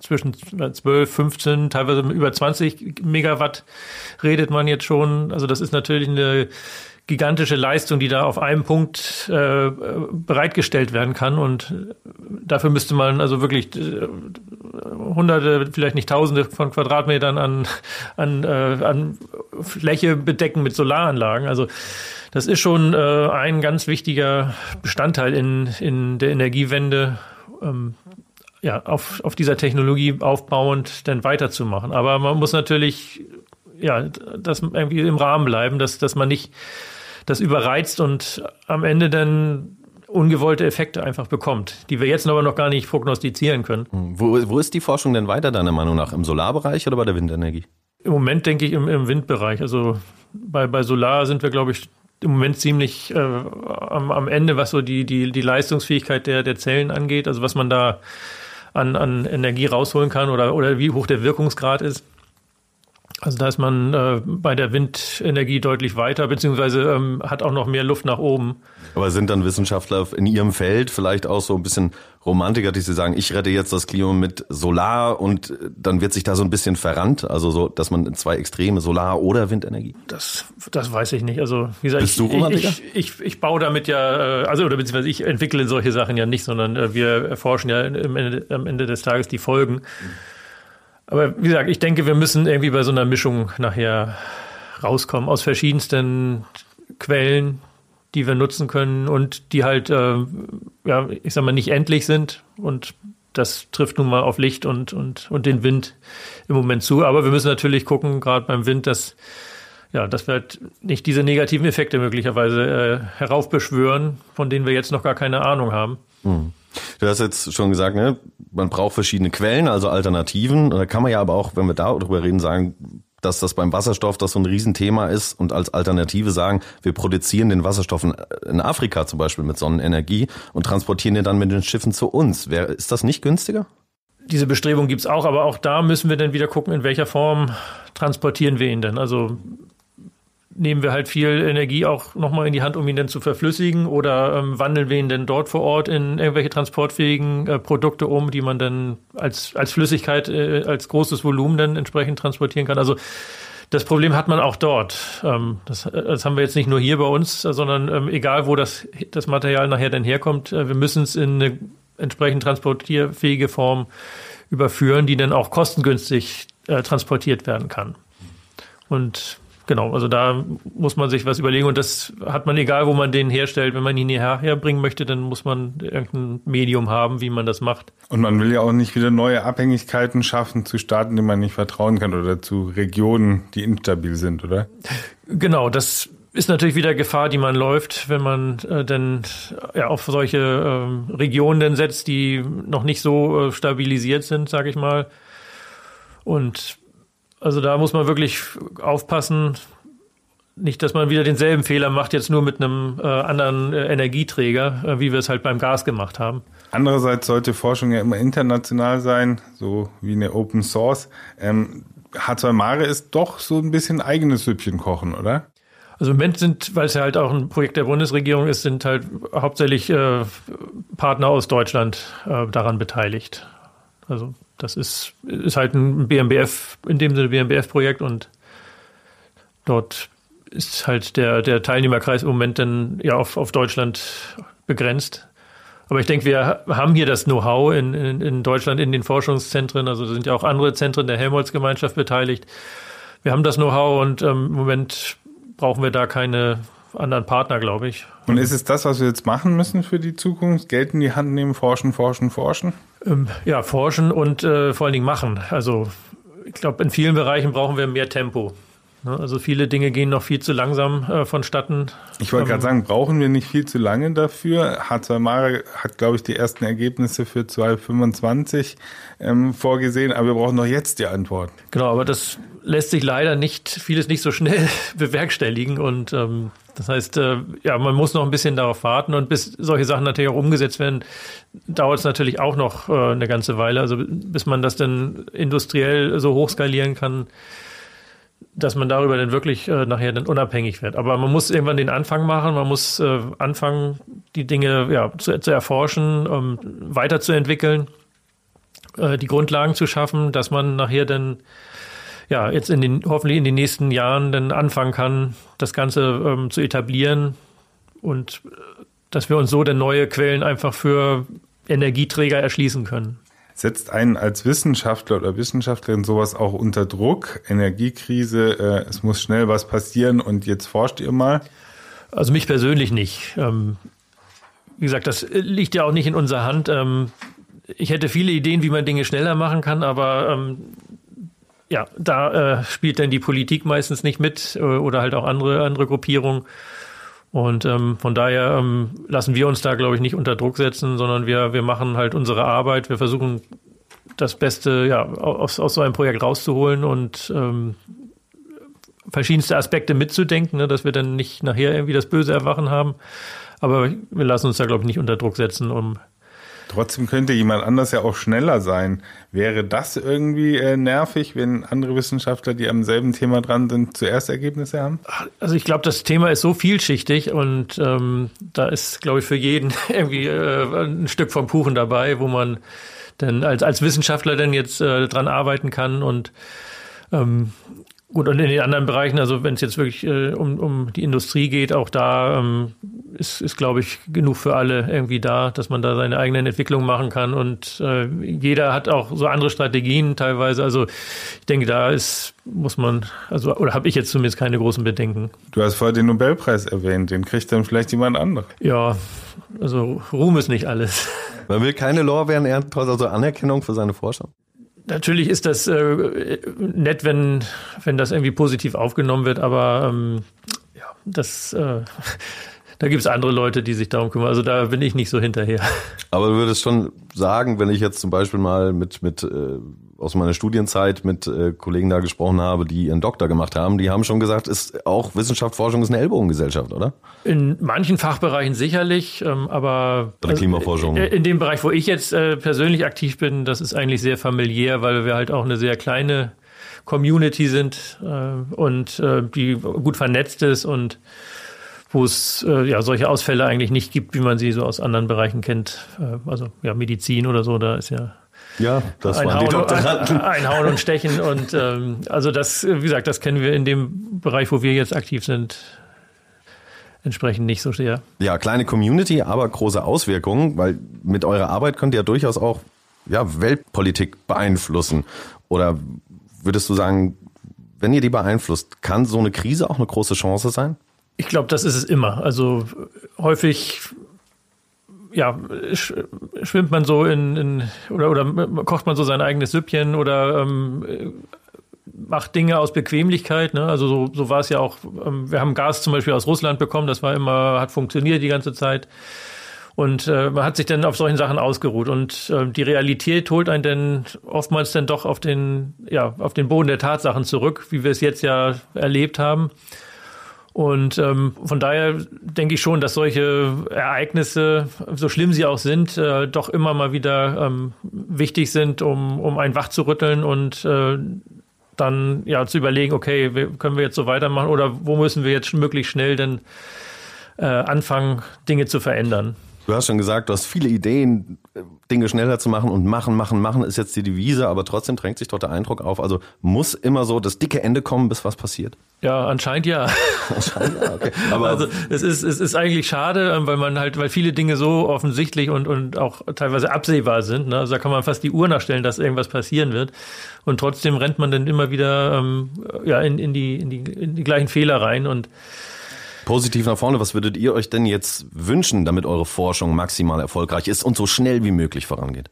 zwischen 12, 15, teilweise über 20 Megawatt redet man jetzt schon. Also das ist natürlich eine gigantische Leistung, die da auf einem Punkt äh, bereitgestellt werden kann. Und dafür müsste man also wirklich äh, hunderte, vielleicht nicht tausende von Quadratmetern an, an, äh, an Fläche bedecken mit Solaranlagen. Also das ist schon äh, ein ganz wichtiger Bestandteil in, in der Energiewende. Ähm, ja, auf, auf dieser Technologie aufbauend dann weiterzumachen. Aber man muss natürlich ja, das irgendwie im Rahmen bleiben, dass, dass man nicht das überreizt und am Ende dann ungewollte Effekte einfach bekommt, die wir jetzt aber noch gar nicht prognostizieren können. Hm. Wo, wo ist die Forschung denn weiter, deiner Meinung nach? Im Solarbereich oder bei der Windenergie? Im Moment denke ich im, im Windbereich. Also bei, bei Solar sind wir, glaube ich, im Moment ziemlich äh, am, am Ende, was so die, die, die Leistungsfähigkeit der, der Zellen angeht, also was man da an, an Energie rausholen kann oder, oder wie hoch der Wirkungsgrad ist. Also da ist man äh, bei der Windenergie deutlich weiter, beziehungsweise ähm, hat auch noch mehr Luft nach oben. Aber sind dann Wissenschaftler in ihrem Feld vielleicht auch so ein bisschen Romantiker, die sie sagen, ich rette jetzt das Klima mit Solar und dann wird sich da so ein bisschen verrannt, also so, dass man zwei Extreme, Solar oder Windenergie? Das, das weiß ich nicht. Also wie gesagt, Bist du Romantiker? Ich, ich, ich baue damit ja, äh, also oder beziehungsweise ich entwickle solche Sachen ja nicht, sondern äh, wir erforschen ja am Ende, am Ende des Tages die Folgen. Mhm. Aber wie gesagt, ich denke, wir müssen irgendwie bei so einer Mischung nachher rauskommen aus verschiedensten Quellen, die wir nutzen können und die halt, äh, ja, ich sag mal, nicht endlich sind. Und das trifft nun mal auf Licht und, und, und den Wind im Moment zu. Aber wir müssen natürlich gucken, gerade beim Wind, dass, ja, dass wir halt nicht diese negativen Effekte möglicherweise äh, heraufbeschwören, von denen wir jetzt noch gar keine Ahnung haben. Mhm. Du hast jetzt schon gesagt, ne, man braucht verschiedene Quellen, also Alternativen. Da kann man ja aber auch, wenn wir darüber reden, sagen, dass das beim Wasserstoff das so ein Riesenthema ist und als Alternative sagen, wir produzieren den Wasserstoff in Afrika zum Beispiel mit Sonnenenergie und transportieren den dann mit den Schiffen zu uns. ist das nicht günstiger? Diese Bestrebung gibt's auch, aber auch da müssen wir dann wieder gucken, in welcher Form transportieren wir ihn denn. Also nehmen wir halt viel Energie auch nochmal in die Hand, um ihn dann zu verflüssigen oder ähm, wandeln wir ihn denn dort vor Ort in irgendwelche transportfähigen äh, Produkte um, die man dann als, als Flüssigkeit, äh, als großes Volumen dann entsprechend transportieren kann. Also das Problem hat man auch dort. Ähm, das, das haben wir jetzt nicht nur hier bei uns, sondern ähm, egal, wo das, das Material nachher dann herkommt, äh, wir müssen es in eine entsprechend transportierfähige Form überführen, die dann auch kostengünstig äh, transportiert werden kann. Und Genau, also da muss man sich was überlegen und das hat man egal, wo man den herstellt. Wenn man ihn hierher herbringen möchte, dann muss man irgendein Medium haben, wie man das macht. Und man will ja auch nicht wieder neue Abhängigkeiten schaffen zu Staaten, denen man nicht vertrauen kann oder zu Regionen, die instabil sind, oder? Genau, das ist natürlich wieder Gefahr, die man läuft, wenn man äh, denn ja, auf solche äh, Regionen denn setzt, die noch nicht so äh, stabilisiert sind, sage ich mal. Und also da muss man wirklich aufpassen, nicht, dass man wieder denselben Fehler macht, jetzt nur mit einem äh, anderen äh, Energieträger, äh, wie wir es halt beim Gas gemacht haben. Andererseits sollte Forschung ja immer international sein, so wie eine Open Source. Ähm, H2 Mare ist doch so ein bisschen eigenes Süppchen kochen, oder? Also im Moment sind, weil es ja halt auch ein Projekt der Bundesregierung ist, sind halt hauptsächlich äh, Partner aus Deutschland äh, daran beteiligt. Also das ist, ist halt ein BMBF, in dem Sinne BMBF-Projekt und dort ist halt der, der Teilnehmerkreis im Moment dann ja auf, auf Deutschland begrenzt. Aber ich denke, wir haben hier das Know-how in, in, in, Deutschland in den Forschungszentren. Also sind ja auch andere Zentren der Helmholtz-Gemeinschaft beteiligt. Wir haben das Know-how und ähm, im Moment brauchen wir da keine anderen Partner, glaube ich. Und ist es das, was wir jetzt machen müssen für die Zukunft? Geld in die Hand nehmen, forschen, forschen, forschen? Ähm, ja, forschen und äh, vor allen Dingen machen. Also ich glaube, in vielen Bereichen brauchen wir mehr Tempo. Ne? Also viele Dinge gehen noch viel zu langsam äh, vonstatten. Ich wollte ähm, gerade sagen, brauchen wir nicht viel zu lange dafür? H2 Mare hat, glaube ich, die ersten Ergebnisse für 2025 ähm, vorgesehen, aber wir brauchen noch jetzt die Antworten. Genau, aber das lässt sich leider nicht, vieles nicht so schnell bewerkstelligen und ähm, das heißt, äh, ja, man muss noch ein bisschen darauf warten und bis solche Sachen natürlich auch umgesetzt werden, dauert es natürlich auch noch äh, eine ganze Weile. Also bis man das dann industriell so hochskalieren kann, dass man darüber dann wirklich äh, nachher dann unabhängig wird. Aber man muss irgendwann den Anfang machen, man muss äh, anfangen, die Dinge ja, zu, zu erforschen, ähm, weiterzuentwickeln, äh, die Grundlagen zu schaffen, dass man nachher dann ja, jetzt in den, hoffentlich in den nächsten Jahren dann anfangen kann, das Ganze ähm, zu etablieren und äh, dass wir uns so dann neue Quellen einfach für Energieträger erschließen können. Setzt einen als Wissenschaftler oder Wissenschaftlerin sowas auch unter Druck? Energiekrise, äh, es muss schnell was passieren und jetzt forscht ihr mal? Also mich persönlich nicht. Ähm, wie gesagt, das liegt ja auch nicht in unserer Hand. Ähm, ich hätte viele Ideen, wie man Dinge schneller machen kann, aber ähm, ja, da äh, spielt dann die Politik meistens nicht mit äh, oder halt auch andere, andere Gruppierungen. Und ähm, von daher ähm, lassen wir uns da, glaube ich, nicht unter Druck setzen, sondern wir, wir machen halt unsere Arbeit. Wir versuchen das Beste ja, aus, aus so einem Projekt rauszuholen und ähm, verschiedenste Aspekte mitzudenken, ne, dass wir dann nicht nachher irgendwie das böse Erwachen haben. Aber wir lassen uns da, glaube ich, nicht unter Druck setzen, um Trotzdem könnte jemand anders ja auch schneller sein. Wäre das irgendwie äh, nervig, wenn andere Wissenschaftler, die am selben Thema dran sind, zuerst Ergebnisse haben? Also ich glaube, das Thema ist so vielschichtig und ähm, da ist, glaube ich, für jeden irgendwie äh, ein Stück vom Kuchen dabei, wo man dann als, als Wissenschaftler dann jetzt äh, dran arbeiten kann und ähm, Gut, und in den anderen Bereichen, also wenn es jetzt wirklich äh, um, um die Industrie geht, auch da ähm, ist, ist glaube ich, genug für alle irgendwie da, dass man da seine eigenen Entwicklungen machen kann. Und äh, jeder hat auch so andere Strategien teilweise. Also ich denke, da ist, muss man, also oder habe ich jetzt zumindest keine großen Bedenken. Du hast vorher den Nobelpreis erwähnt, den kriegt dann vielleicht jemand anderes. Ja, also Ruhm ist nicht alles. Man will keine Lorbeeren ernten, also Anerkennung für seine Forschung. Natürlich ist das äh, nett, wenn, wenn das irgendwie positiv aufgenommen wird, aber ähm, ja, das, äh, da gibt es andere Leute, die sich darum kümmern. Also da bin ich nicht so hinterher. Aber du würdest schon sagen, wenn ich jetzt zum Beispiel mal mit, mit äh, aus meiner Studienzeit mit äh, Kollegen da gesprochen habe, die ihren Doktor gemacht haben, die haben schon gesagt, ist auch Wissenschaft, Forschung ist eine Ellbogengesellschaft, oder? In manchen Fachbereichen sicherlich, ähm, aber Bei der Klimaforschung. Also, in dem Bereich, wo ich jetzt äh, persönlich aktiv bin, das ist eigentlich sehr familiär, weil wir halt auch eine sehr kleine Community sind äh, und äh, die gut vernetzt ist und wo es äh, ja solche Ausfälle eigentlich nicht gibt, wie man sie so aus anderen Bereichen kennt. Äh, also ja, Medizin oder so, da ist ja ja, das ein waren Hauen, die Doktoranden. Ein, Hauen und Stechen und ähm, also das, wie gesagt, das kennen wir in dem Bereich, wo wir jetzt aktiv sind, entsprechend nicht so sehr. Ja, kleine Community, aber große Auswirkungen, weil mit eurer Arbeit könnt ihr ja durchaus auch ja, Weltpolitik beeinflussen. Oder würdest du sagen, wenn ihr die beeinflusst, kann so eine Krise auch eine große Chance sein? Ich glaube, das ist es immer. Also häufig ja, schwimmt man so in, in oder, oder kocht man so sein eigenes Süppchen oder ähm, macht Dinge aus Bequemlichkeit. Ne? Also so, so war es ja auch. Ähm, wir haben Gas zum Beispiel aus Russland bekommen, das war immer, hat funktioniert die ganze Zeit. Und äh, man hat sich dann auf solchen Sachen ausgeruht. Und äh, die Realität holt einen dann oftmals dann doch auf den, ja, auf den Boden der Tatsachen zurück, wie wir es jetzt ja erlebt haben. Und ähm, von daher denke ich schon, dass solche Ereignisse, so schlimm sie auch sind, äh, doch immer mal wieder ähm, wichtig sind, um, um einen wach zu rütteln und äh, dann ja zu überlegen, okay, können wir jetzt so weitermachen oder wo müssen wir jetzt möglichst schnell denn äh, anfangen, Dinge zu verändern. Du hast schon gesagt, du hast viele Ideen, Dinge schneller zu machen und machen, machen, machen ist jetzt die Devise, aber trotzdem drängt sich dort der Eindruck auf. Also muss immer so das dicke Ende kommen, bis was passiert? Ja, anscheinend ja. anscheinend ja, okay. Aber also es ist, es ist eigentlich schade, ähm, weil man halt, weil viele Dinge so offensichtlich und, und auch teilweise absehbar sind. Ne? Also da kann man fast die Uhr nachstellen, dass irgendwas passieren wird. Und trotzdem rennt man dann immer wieder ähm, ja, in, in, die, in, die, in die gleichen Fehler rein und Positiv nach vorne, was würdet ihr euch denn jetzt wünschen, damit eure Forschung maximal erfolgreich ist und so schnell wie möglich vorangeht?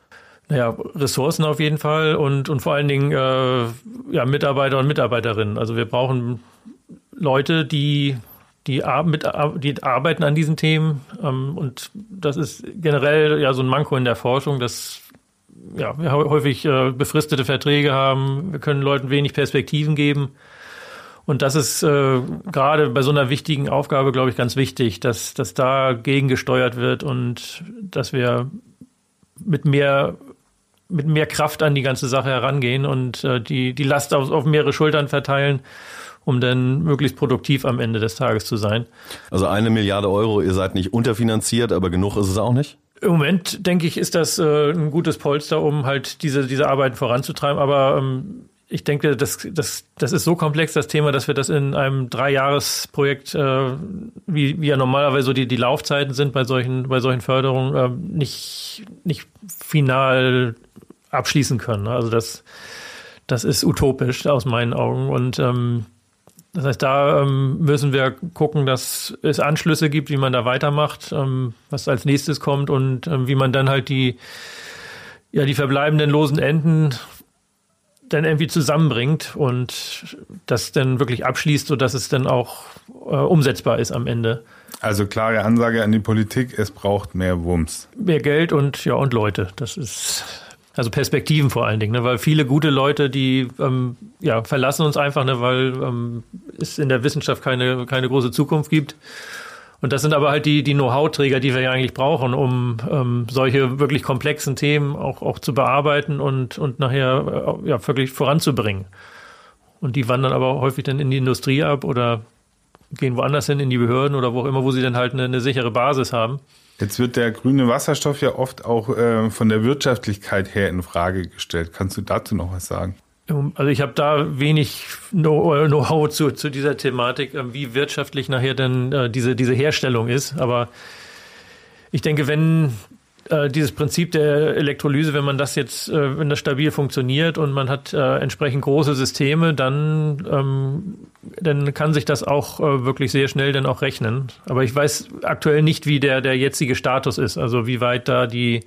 Naja, Ressourcen auf jeden Fall und, und vor allen Dingen äh, ja, Mitarbeiter und Mitarbeiterinnen. Also wir brauchen Leute, die, die, mit, die arbeiten an diesen Themen. Ähm, und das ist generell ja so ein Manko in der Forschung, dass ja, wir häufig äh, befristete Verträge haben. Wir können Leuten wenig Perspektiven geben. Und das ist äh, gerade bei so einer wichtigen Aufgabe, glaube ich, ganz wichtig, dass, dass da gegengesteuert wird und dass wir mit mehr, mit mehr Kraft an die ganze Sache herangehen und äh, die, die Last auf, auf mehrere Schultern verteilen, um dann möglichst produktiv am Ende des Tages zu sein. Also eine Milliarde Euro, ihr seid nicht unterfinanziert, aber genug ist es auch nicht? Im Moment, denke ich, ist das äh, ein gutes Polster, um halt diese, diese Arbeiten voranzutreiben. Aber ähm, ich denke, das, das, das ist so komplex, das Thema, dass wir das in einem Dreijahresprojekt, äh, wie, wie ja normalerweise so die, die Laufzeiten sind bei solchen, bei solchen Förderungen, äh, nicht, nicht final abschließen können. Also das, das ist utopisch aus meinen Augen. Und ähm, das heißt, da ähm, müssen wir gucken, dass es Anschlüsse gibt, wie man da weitermacht, ähm, was als nächstes kommt und ähm, wie man dann halt die, ja, die verbleibenden losen Enden dann irgendwie zusammenbringt und das dann wirklich abschließt, sodass es dann auch äh, umsetzbar ist am Ende. Also klare Ansage an die Politik, es braucht mehr Wumms. Mehr Geld und ja und Leute. Das ist also Perspektiven vor allen Dingen, ne? weil viele gute Leute, die ähm, ja, verlassen uns einfach, ne? weil ähm, es in der Wissenschaft keine, keine große Zukunft gibt. Und das sind aber halt die, die Know-how-Träger, die wir ja eigentlich brauchen, um ähm, solche wirklich komplexen Themen auch, auch zu bearbeiten und, und nachher äh, ja, wirklich voranzubringen. Und die wandern aber häufig dann in die Industrie ab oder gehen woanders hin, in die Behörden oder wo auch immer, wo sie dann halt eine, eine sichere Basis haben. Jetzt wird der grüne Wasserstoff ja oft auch äh, von der Wirtschaftlichkeit her in Frage gestellt. Kannst du dazu noch was sagen? Also ich habe da wenig Know-how zu, zu dieser Thematik, ähm, wie wirtschaftlich nachher denn äh, diese, diese Herstellung ist. Aber ich denke, wenn äh, dieses Prinzip der Elektrolyse, wenn man das jetzt, äh, wenn das stabil funktioniert und man hat äh, entsprechend große Systeme, dann, ähm, dann kann sich das auch äh, wirklich sehr schnell dann auch rechnen. Aber ich weiß aktuell nicht, wie der, der jetzige Status ist, also wie weit da die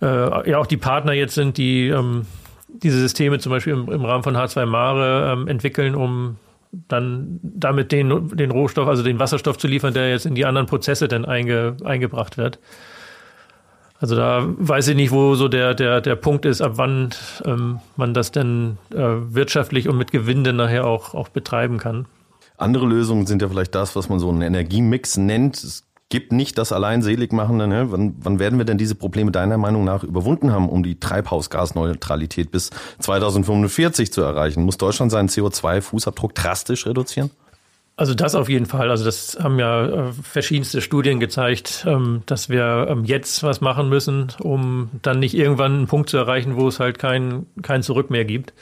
äh, ja auch die Partner jetzt sind, die ähm, diese Systeme zum Beispiel im, im Rahmen von H2 Mare ähm, entwickeln, um dann damit den, den Rohstoff, also den Wasserstoff zu liefern, der jetzt in die anderen Prozesse dann einge, eingebracht wird. Also da weiß ich nicht, wo so der, der, der Punkt ist, ab wann ähm, man das denn äh, wirtschaftlich und mit Gewinn dann nachher auch, auch betreiben kann. Andere Lösungen sind ja vielleicht das, was man so einen Energiemix nennt. Es gibt nicht das Alleinseligmachende. Ne? Wann, wann werden wir denn diese Probleme deiner Meinung nach überwunden haben, um die Treibhausgasneutralität bis 2045 zu erreichen? Muss Deutschland seinen CO2-Fußabdruck drastisch reduzieren? Also das auf jeden Fall. Also das haben ja äh, verschiedenste Studien gezeigt, ähm, dass wir ähm, jetzt was machen müssen, um dann nicht irgendwann einen Punkt zu erreichen, wo es halt kein, kein Zurück mehr gibt.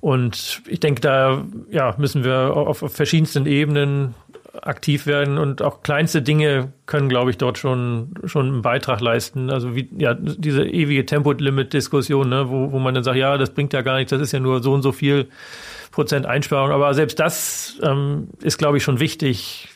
Und ich denke, da ja, müssen wir auf verschiedensten Ebenen aktiv werden und auch kleinste Dinge können, glaube ich, dort schon, schon einen Beitrag leisten. Also wie, ja, diese ewige Tempolimit-Diskussion, ne, wo, wo man dann sagt, ja, das bringt ja gar nichts, das ist ja nur so und so viel Prozent Einsparung. Aber selbst das ähm, ist, glaube ich, schon wichtig,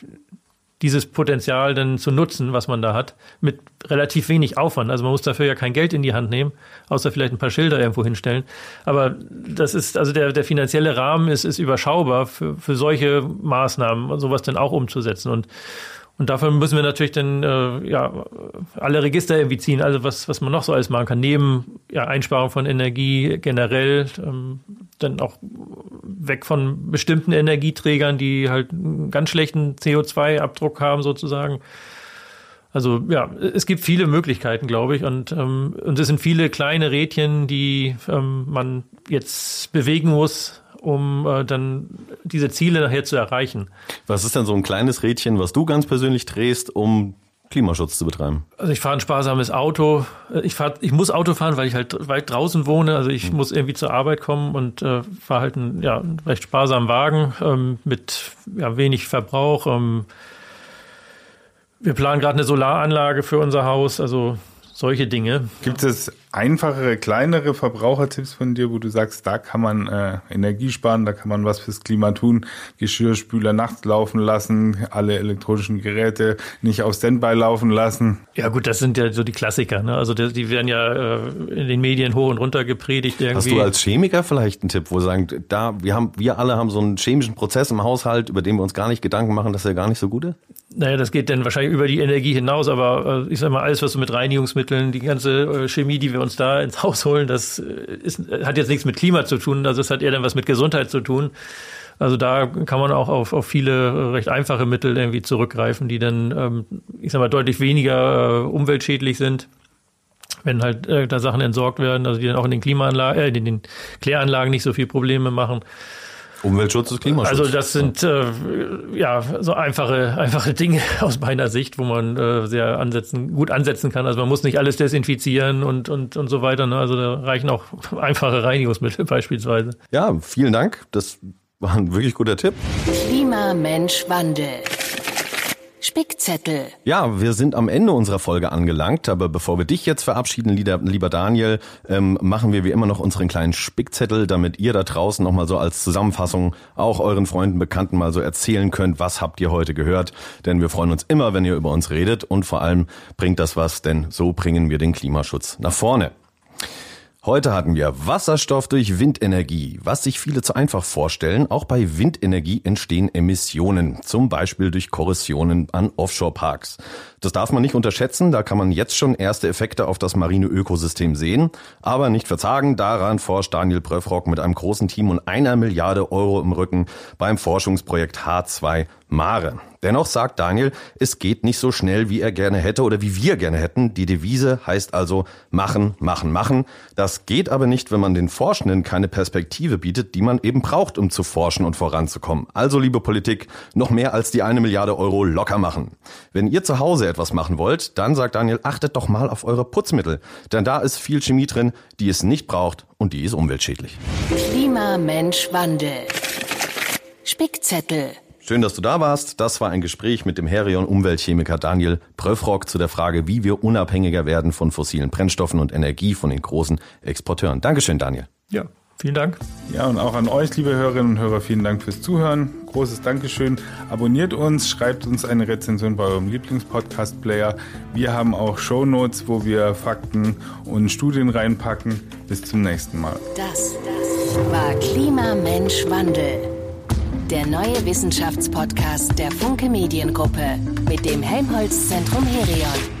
dieses Potenzial dann zu nutzen, was man da hat, mit relativ wenig Aufwand. Also man muss dafür ja kein Geld in die Hand nehmen, außer vielleicht ein paar Schilder irgendwo hinstellen. Aber das ist, also der, der finanzielle Rahmen ist, ist überschaubar für, für solche Maßnahmen, sowas dann auch umzusetzen. Und und dafür müssen wir natürlich dann äh, ja, alle Register irgendwie ziehen, also was, was man noch so alles machen kann. Neben ja, Einsparung von Energie generell, ähm, dann auch weg von bestimmten Energieträgern, die halt einen ganz schlechten CO2-Abdruck haben sozusagen. Also ja, es gibt viele Möglichkeiten, glaube ich, und, ähm, und es sind viele kleine Rädchen, die ähm, man jetzt bewegen muss, um äh, dann diese Ziele nachher zu erreichen. Was ist denn so ein kleines Rädchen, was du ganz persönlich drehst, um Klimaschutz zu betreiben? Also ich fahre ein sparsames Auto. Ich, fahr, ich muss Auto fahren, weil ich halt weit draußen wohne. Also ich mhm. muss irgendwie zur Arbeit kommen und äh, fahre halt einen, ja, einen recht sparsamen Wagen ähm, mit ja, wenig Verbrauch. Ähm, wir planen gerade eine Solaranlage für unser Haus. Also solche Dinge. Gibt es einfachere, kleinere Verbrauchertipps von dir, wo du sagst, da kann man äh, Energie sparen, da kann man was fürs Klima tun, Geschirrspüler nachts laufen lassen, alle elektronischen Geräte nicht auf Standby laufen lassen? Ja gut, das sind ja so die Klassiker. Ne? Also die, die werden ja äh, in den Medien hoch und runter gepredigt. Irgendwie. Hast du als Chemiker vielleicht einen Tipp, wo sagen, da wir haben, wir alle haben so einen chemischen Prozess im Haushalt, über den wir uns gar nicht Gedanken machen, dass er gar nicht so gut ist? Naja, das geht dann wahrscheinlich über die Energie hinaus, aber äh, ich sag mal, alles, was so mit Reinigungsmitteln, die ganze äh, Chemie, die wir uns da ins Haus holen, das äh, ist, hat jetzt nichts mit Klima zu tun, also es hat eher dann was mit Gesundheit zu tun. Also da kann man auch auf, auf viele recht einfache Mittel irgendwie zurückgreifen, die dann, ähm, ich sag mal, deutlich weniger umweltschädlich sind wenn halt da Sachen entsorgt werden, also die dann auch in den Klimaanlagen, äh, in den Kläranlagen nicht so viel Probleme machen. Umweltschutz ist Klimaschutz. Also das sind äh, ja so einfache einfache Dinge aus meiner Sicht, wo man äh, sehr ansetzen gut ansetzen kann. Also man muss nicht alles desinfizieren und und und so weiter. Ne? Also da reichen auch einfache Reinigungsmittel beispielsweise. Ja, vielen Dank. Das war ein wirklich guter Tipp. Klima, Mensch, Wandel. Spickzettel. Ja, wir sind am Ende unserer Folge angelangt, aber bevor wir dich jetzt verabschieden, lieber Daniel, ähm, machen wir wie immer noch unseren kleinen Spickzettel, damit ihr da draußen nochmal so als Zusammenfassung auch euren Freunden, Bekannten mal so erzählen könnt, was habt ihr heute gehört. Denn wir freuen uns immer, wenn ihr über uns redet und vor allem bringt das was, denn so bringen wir den Klimaschutz nach vorne. Heute hatten wir Wasserstoff durch Windenergie, was sich viele zu einfach vorstellen. Auch bei Windenergie entstehen Emissionen, zum Beispiel durch Korrosionen an Offshore-Parks. Das darf man nicht unterschätzen, da kann man jetzt schon erste Effekte auf das marine Ökosystem sehen. Aber nicht verzagen, daran forscht Daniel Bröfrock mit einem großen Team und einer Milliarde Euro im Rücken beim Forschungsprojekt H2 Mare. Dennoch sagt Daniel, es geht nicht so schnell, wie er gerne hätte oder wie wir gerne hätten. Die Devise heißt also machen, machen, machen. Das geht aber nicht, wenn man den Forschenden keine Perspektive bietet, die man eben braucht, um zu forschen und voranzukommen. Also, liebe Politik, noch mehr als die eine Milliarde Euro locker machen. Wenn ihr zu Hause etwas machen wollt, dann sagt Daniel, achtet doch mal auf eure Putzmittel. Denn da ist viel Chemie drin, die es nicht braucht und die ist umweltschädlich. Klima, Mensch, Wandel. Spickzettel. Schön, dass du da warst. Das war ein Gespräch mit dem Herion-Umweltchemiker Daniel Pröfrock zu der Frage, wie wir unabhängiger werden von fossilen Brennstoffen und Energie von den großen Exporteuren. Dankeschön, Daniel. Ja, vielen Dank. Ja, und auch an euch, liebe Hörerinnen und Hörer, vielen Dank fürs Zuhören. Großes Dankeschön. Abonniert uns, schreibt uns eine Rezension bei eurem Lieblingspodcast-Player. Wir haben auch Shownotes, wo wir Fakten und Studien reinpacken. Bis zum nächsten Mal. Das, das war Klima, Mensch, Wandel. Der neue Wissenschaftspodcast der Funke Mediengruppe mit dem Helmholtz Zentrum Herion.